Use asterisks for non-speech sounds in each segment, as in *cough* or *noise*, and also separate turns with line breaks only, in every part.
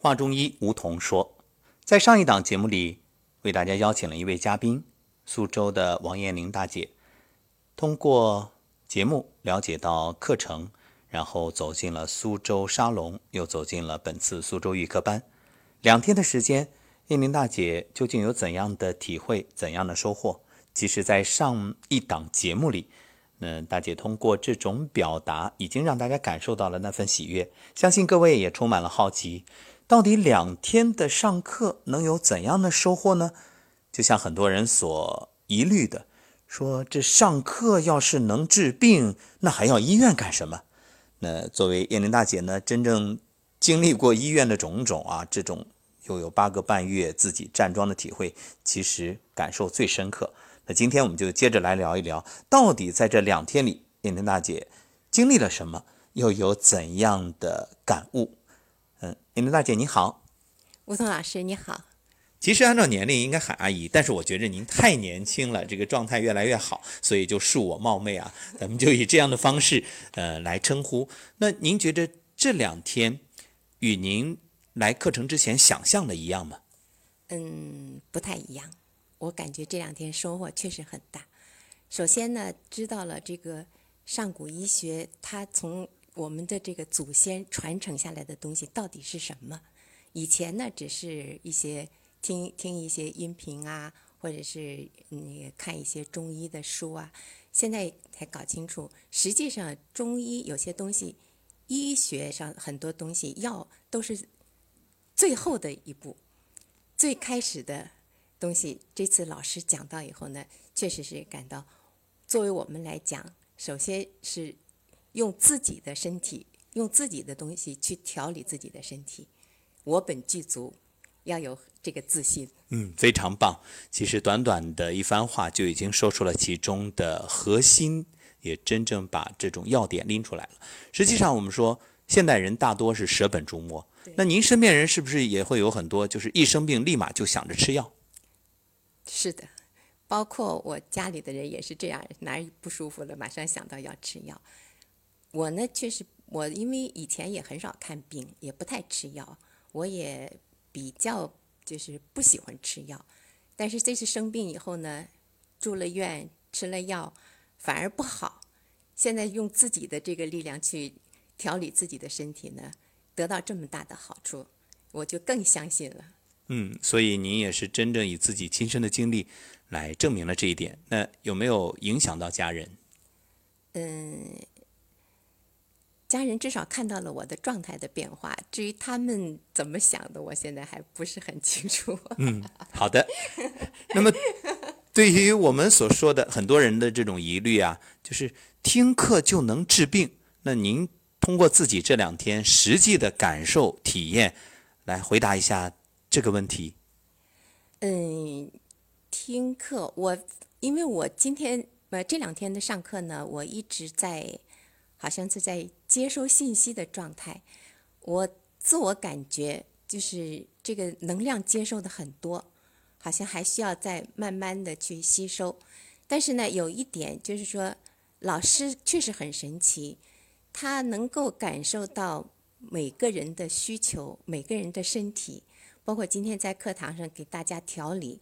话中医，梧桐说，在上一档节目里，为大家邀请了一位嘉宾，苏州的王艳玲大姐。通过节目了解到课程，然后走进了苏州沙龙，又走进了本次苏州预科班。两天的时间，艳玲大姐究竟有怎样的体会，怎样的收获？其实，在上一档节目里。嗯大姐通过这种表达，已经让大家感受到了那份喜悦。相信各位也充满了好奇，到底两天的上课能有怎样的收获呢？就像很多人所疑虑的，说这上课要是能治病，那还要医院干什么？那作为燕玲大姐呢，真正经历过医院的种种啊，这种又有八个半月自己站桩的体会，其实感受最深刻。那今天我们就接着来聊一聊，到底在这两天里，燕玲大姐经历了什么，又有怎样的感悟？嗯，您的大姐您好，
吴桐老师你好。
其实按照年龄应该喊阿姨，但是我觉着您太年轻了，这个状态越来越好，所以就恕我冒昧啊，咱们就以这样的方式呃来称呼。那您觉得这两天与您来课程之前想象的一样吗？
嗯，不太一样。我感觉这两天收获确实很大。首先呢，知道了这个上古医学，它从我们的这个祖先传承下来的东西到底是什么？以前呢，只是一些听听一些音频啊，或者是嗯看一些中医的书啊，现在才搞清楚，实际上中医有些东西，医学上很多东西药都是最后的一步，最开始的。东西这次老师讲到以后呢，确实是感到，作为我们来讲，首先是用自己的身体，用自己的东西去调理自己的身体，我本具足，要有这个自信。
嗯，非常棒。其实短短的一番话就已经说出了其中的核心，也真正把这种要点拎出来了。实际上，我们说现代人大多是舍本逐末，那您身边人是不是也会有很多，就是一生病立马就想着吃药？
是的，包括我家里的人也是这样，哪儿不舒服了，马上想到要吃药。我呢，确实，我因为以前也很少看病，也不太吃药，我也比较就是不喜欢吃药。但是这次生病以后呢，住了院，吃了药，反而不好。现在用自己的这个力量去调理自己的身体呢，得到这么大的好处，我就更相信了。
嗯，所以您也是真正以自己亲身的经历来证明了这一点。那有没有影响到家人？
嗯，家人至少看到了我的状态的变化。至于他们怎么想的，我现在还不是很清楚。
嗯，好的。*laughs* 那么，对于我们所说的很多人的这种疑虑啊，就是听课就能治病。那您通过自己这两天实际的感受体验来回答一下。这个问题，
嗯，听课我因为我今天呃这两天的上课呢，我一直在好像是在接收信息的状态，我自我感觉就是这个能量接收的很多，好像还需要再慢慢的去吸收。但是呢，有一点就是说，老师确实很神奇，他能够感受到每个人的需求，每个人的身体。包括今天在课堂上给大家调理，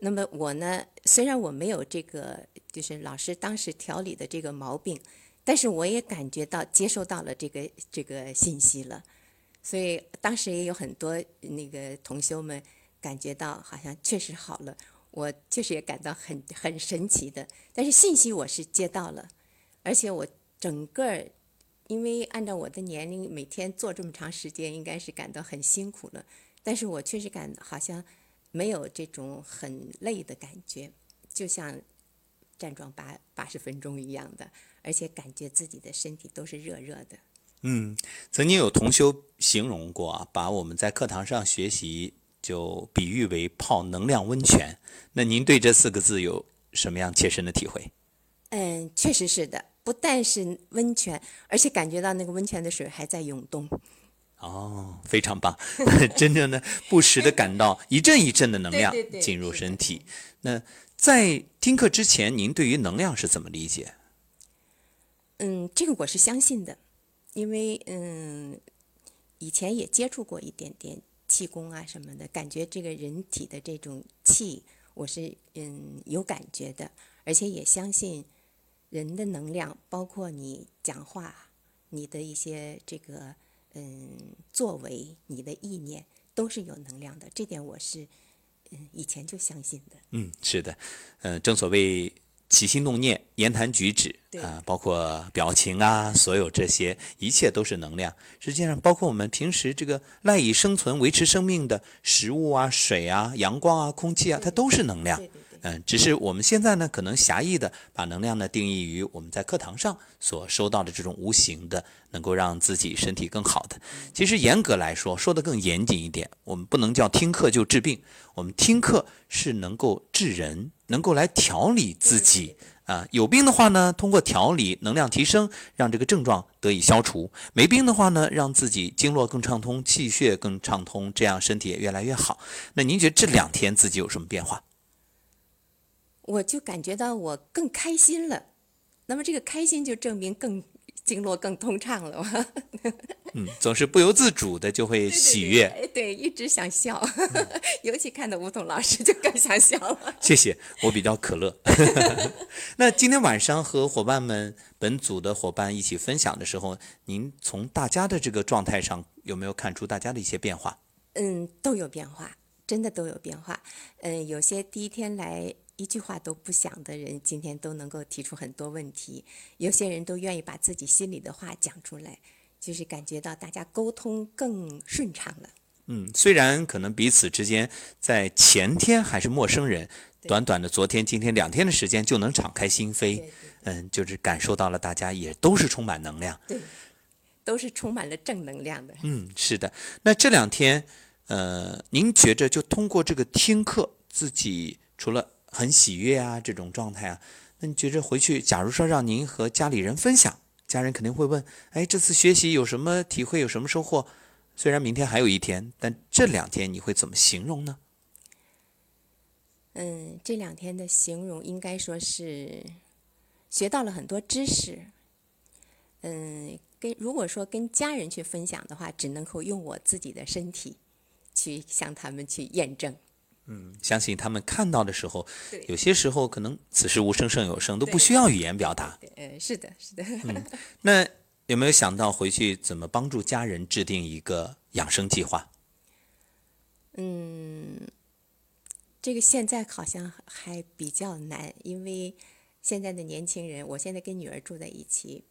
那么我呢，虽然我没有这个，就是老师当时调理的这个毛病，但是我也感觉到接收到了这个这个信息了，所以当时也有很多那个同修们感觉到好像确实好了，我确实也感到很很神奇的。但是信息我是接到了，而且我整个因为按照我的年龄，每天做这么长时间，应该是感到很辛苦了。但是我确实感好像没有这种很累的感觉，就像站桩八八十分钟一样的，而且感觉自己的身体都是热热的。
嗯，曾经有同修形容过啊，把我们在课堂上学习就比喻为泡能量温泉。那您对这四个字有什么样切身的体会？
嗯，确实是的，不但是温泉，而且感觉到那个温泉的水还在涌动。
哦，非常棒！*laughs* 真正的不时的感到一阵一阵的能量进入身体。那在听课之前，您对于能量是怎么理解？
嗯，这个我是相信的，因为嗯，以前也接触过一点点，气功啊什么的，感觉这个人体的这种气，我是嗯有感觉的，而且也相信人的能量，包括你讲话，你的一些这个嗯作为，你的意念都是有能量的，这点我是嗯以前就相信的。
嗯，是的，嗯、正所谓起心动念、言谈举止
对
啊、包括表情啊，所有这些一切都是能量。实际上，包括我们平时这个赖以生存、维持生命的食物啊、水啊、阳光啊、空气啊，它都是能量。
对对对。
嗯，只是我们现在呢，可能狭义的把能量呢定义于我们在课堂上所收到的这种无形的，能够让自己身体更好的。其实严格来说，说的更严谨一点，我们不能叫听课就治病，我们听课是能够治人，能够来调理自己。啊，有病的话呢，通过调理、能量提升，让这个症状得以消除；没病的话呢，让自己经络更畅通，气血更畅通，这样身体也越来越好。那您觉得这两天自己有什么变化？
我就感觉到我更开心了，那么这个开心就证明更经络更通畅了嘛。*laughs*
嗯，总是不由自主的就会喜悦。
哎，对，一直想笑，*laughs* 尤其看到吴桐老师就更想笑了。
谢谢，我比较可乐。*laughs* 那今天晚上和伙伴们、本组的伙伴一起分享的时候，您从大家的这个状态上有没有看出大家的一些变化？
嗯，都有变化，真的都有变化。嗯，有些第一天来一句话都不想的人，今天都能够提出很多问题；有些人都愿意把自己心里的话讲出来，就是感觉到大家沟通更顺畅了。
嗯，虽然可能彼此之间在前天还是陌生人，短短的昨天、今天两天的时间就能敞开心扉，嗯，就是感受到了大家也都是充满能量。
对，都是充满了正能量的。
嗯，是的。那这两天，呃，您觉着就通过这个听课，自己除了很喜悦啊这种状态啊，那你觉着回去，假如说让您和家里人分享，家人肯定会问：哎，这次学习有什么体会，有什么收获？虽然明天还有一天，但这两天你会怎么形容呢？
嗯，这两天的形容应该说是学到了很多知识。嗯，跟如果说跟家人去分享的话，只能够用我自己的身体去向他们去验证。
相信他们看到的时候，有些时候可能此时无声胜有声，都不需要语言表达。
对，呃，是的，是的。
那有没有想到回去怎么帮助家人制定一个养生计划？
嗯，这个现在好像还比较难，因为现在的年轻人，我现在跟女儿住在一起，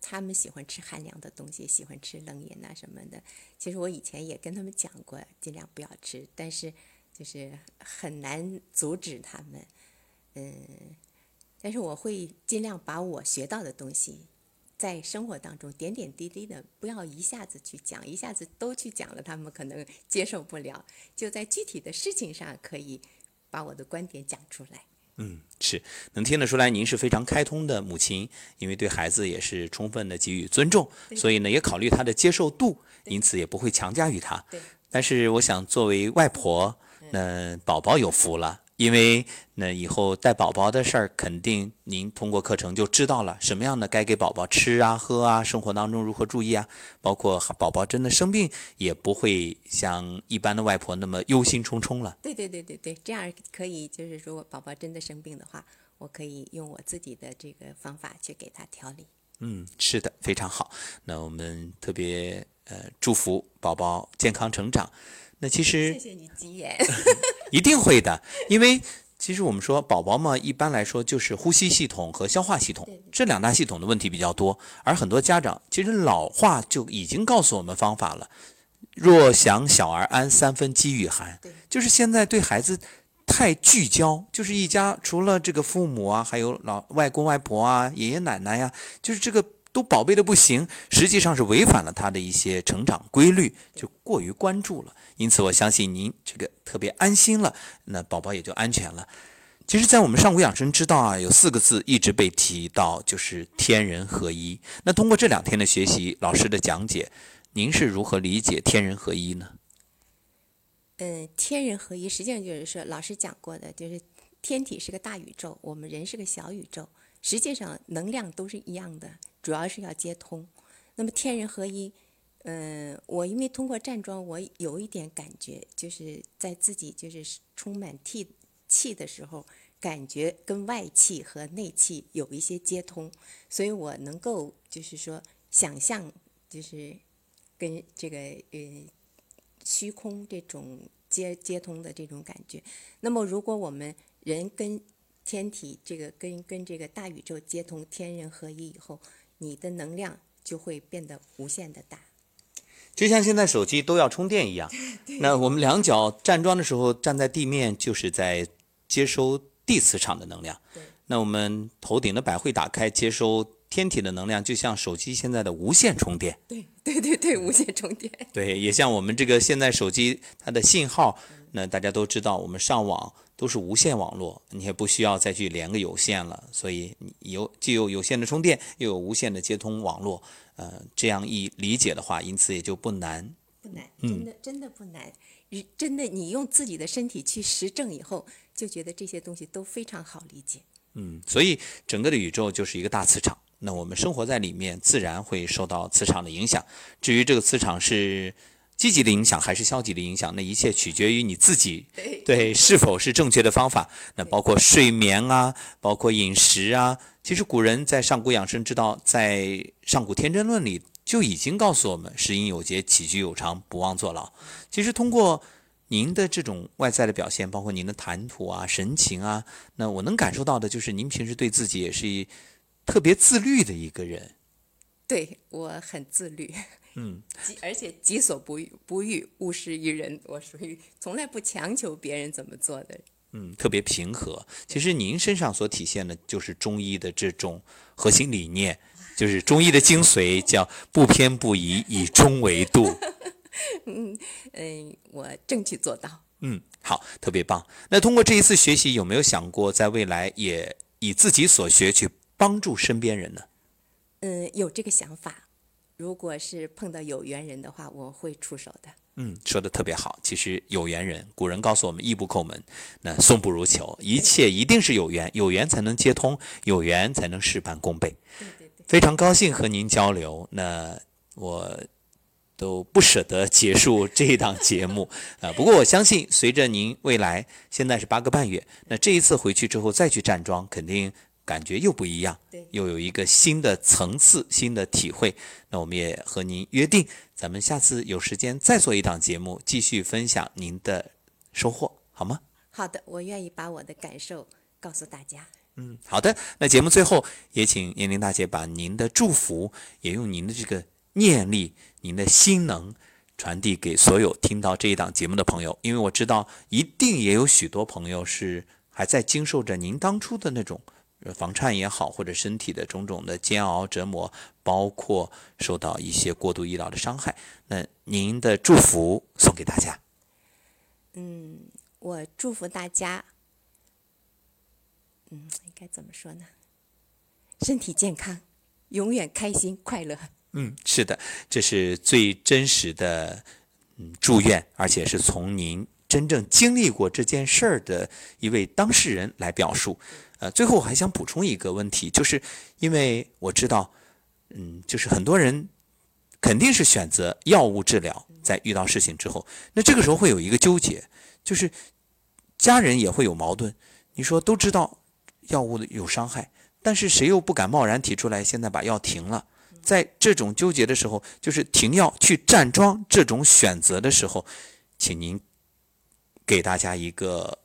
他们喜欢吃寒凉的东西，喜欢吃冷饮啊什么的。其实我以前也跟他们讲过，尽量不要吃，但是就是很难阻止他们。嗯，但是我会尽量把我学到的东西。在生活当中点点滴滴的，不要一下子去讲，一下子都去讲了，他们可能 *laughs* 接受不了。就在具体的事情上，可以把我的观点讲出来。
嗯，是能听得出来，您是非常开通的母亲，因为对孩子也是充分的给予尊重，所以呢，也考虑他的接受度，因此也不会强加于他。
对，
但是我想，作为外婆，那宝宝有福了，因为那以后带宝宝的事儿，肯定您通过课程就知道了什么样的该给宝宝吃啊、喝啊，生活当中如何注意啊，包括宝宝真的生病，也不会像一般的外婆那么忧心忡忡了。
对对对对对，这样可以，就是如果宝宝真的生病的话，我可以用我自己的这个方法去给他调理。
嗯，是的，非常好。那我们特别呃祝福宝宝健康成长。那其实
谢谢你吉言。*laughs*
一定会的，因为其实我们说宝宝嘛，一般来说就是呼吸系统和消化系统这两大系统的问题比较多，而很多家长其实老话就已经告诉我们方法了：若想小儿安，三分饥与寒
对。
就是现在对孩子太聚焦，就是一家除了这个父母啊，还有老外公外婆啊、爷爷奶奶呀、就是这个都宝贝的不行，实际上是违反了他的一些成长规律，就过于关注了。因此，我相信您这个特别安心了，那宝宝也就安全了。其实，在我们上古养生之道啊，有四个字一直被提到，就是天人合一。那通过这两天的学习，老师的讲解，您是如何理解天人合一呢？
嗯，天人合一，实际上就是说，老师讲过的，就是天体是个大宇宙，我们人是个小宇宙，实际上能量都是一样的，主要是要接通。那么天人合一，嗯，我因为通过站桩，我有一点感觉，就是在自己就是充满气气的时候，感觉跟外气和内气有一些接通，所以我能够就是说想象，就是跟这个呃虚空这种接接通的这种感觉。那么，如果我们人跟天体这个跟跟这个大宇宙接通，天人合一以后，你的能量就会变得无限的大。
就像现在手机都要充电一样，*laughs* 那我们两脚站桩的时候站在地面，就是在接收地磁场的能量。那我们头顶的百会打开，接收天体的能量，就像手机现在的无线充电。
对对对对，无线充电。
对，也像我们这个现在手机它的信号，那大家都知道，我们上网都是无线网络，你也不需要再去连个有线了。所以有既有有线的充电，又有无线的接通网络。呃，这样一理解的话，因此也就不难，
不难，真的真的不难。真的，你用自己的身体去实证以后，就觉得这些东西都非常好理解。
嗯，所以整个的宇宙就是一个大磁场，那我们生活在里面，自然会受到磁场的影响。至于这个磁场是积极的影响还是消极的影响，那一切取决于你自己对是否是正确的方法。那包括睡眠啊，包括饮食啊。其实古人在上古养生之道，在上古天真论里就已经告诉我们：食饮有节，起居有常，不忘坐牢。其实通过您的这种外在的表现，包括您的谈吐啊、神情啊，那我能感受到的就是您平时对自己也是特别自律的一个人。
对我很自律，
嗯，
而且己所不欲，不欲勿施于人。我属于从来不强求别人怎么做的。
嗯，特别平和。其实您身上所体现的，就是中医的这种核心理念，就是中医的精髓，叫不偏不倚，以中为度。
嗯 *laughs* 嗯，我争取做到。
嗯，好，特别棒。那通过这一次学习，有没有想过在未来也以自己所学去帮助身边人呢？
嗯，有这个想法。如果是碰到有缘人的话，我会出手的。
嗯，说的特别好。其实有缘人，古人告诉我们“义不叩门”，那送不如求。一切一定是有缘，有缘才能接通，有缘才能事半功倍。
对对对，
非常高兴和您交流。那我都不舍得结束这一档节目 *laughs* 啊。不过我相信，随着您未来现在是八个半月，那这一次回去之后再去站桩，肯定。感觉又不一样，又有一个新的层次、新的体会。那我们也和您约定，咱们下次有时间再做一档节目，继续分享您的收获，好吗？
好的，我愿意把我的感受告诉大家。
嗯，好的。那节目最后也请燕玲大姐把您的祝福，也用您的这个念力、您的心能传递给所有听到这一档节目的朋友，因为我知道一定也有许多朋友是还在经受着您当初的那种。房颤也好，或者身体的种种的煎熬折磨，包括受到一些过度医疗的伤害，那您的祝福送给大家。
嗯，我祝福大家。嗯，应该怎么说呢？身体健康，永远开心快乐。
嗯，是的，这是最真实的嗯祝愿，而且是从您真正经历过这件事儿的一位当事人来表述。呃，最后我还想补充一个问题，就是因为我知道，嗯，就是很多人肯定是选择药物治疗，在遇到事情之后，那这个时候会有一个纠结，就是家人也会有矛盾。你说都知道药物的有伤害，但是谁又不敢贸然提出来现在把药停了？在这种纠结的时候，就是停药去站桩这种选择的时候，请您给大家一个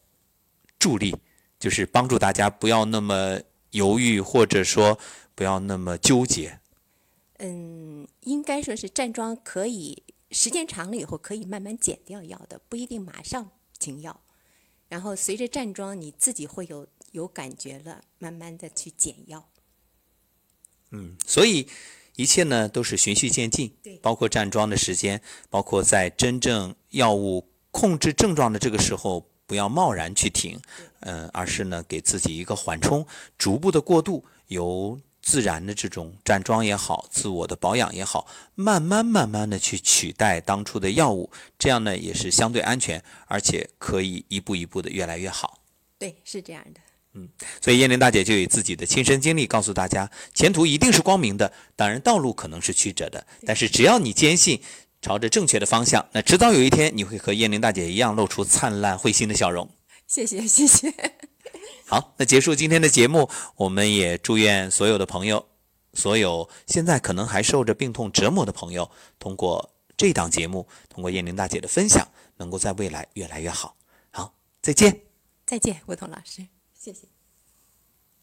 助力。就是帮助大家不要那么犹豫，或者说不要那么纠结。
嗯，应该说是站桩可以时间长了以后可以慢慢减掉药的，不一定马上停药。然后随着站桩，你自己会有有感觉了，慢慢的去减药。
嗯，所以一切呢都是循序渐进，
对，
包括站桩的时间，包括在真正药物控制症状的这个时候。不要贸然去停，嗯，而是呢给自己一个缓冲，逐步的过渡，由自然的这种站桩也好，自我的保养也好，慢慢慢慢的去取代当初的药物，这样呢也是相对安全，而且可以一步一步的越来越好。
对，是这样的。
嗯，所以燕玲大姐就以自己的亲身经历告诉大家，前途一定是光明的，当然道路可能是曲折的，但是只要你坚信，朝着正确的方向，那迟早有一天你会和燕玲大姐一样露出灿烂会心的笑容。
谢谢，谢谢。*laughs*
好，那结束今天的节目，我们也祝愿所有的朋友，所有现在可能还受着病痛折磨的朋友，通过这档节目，通过燕玲大姐的分享，能够在未来越来越好。好，再见。
再见，吴彤老师，谢谢。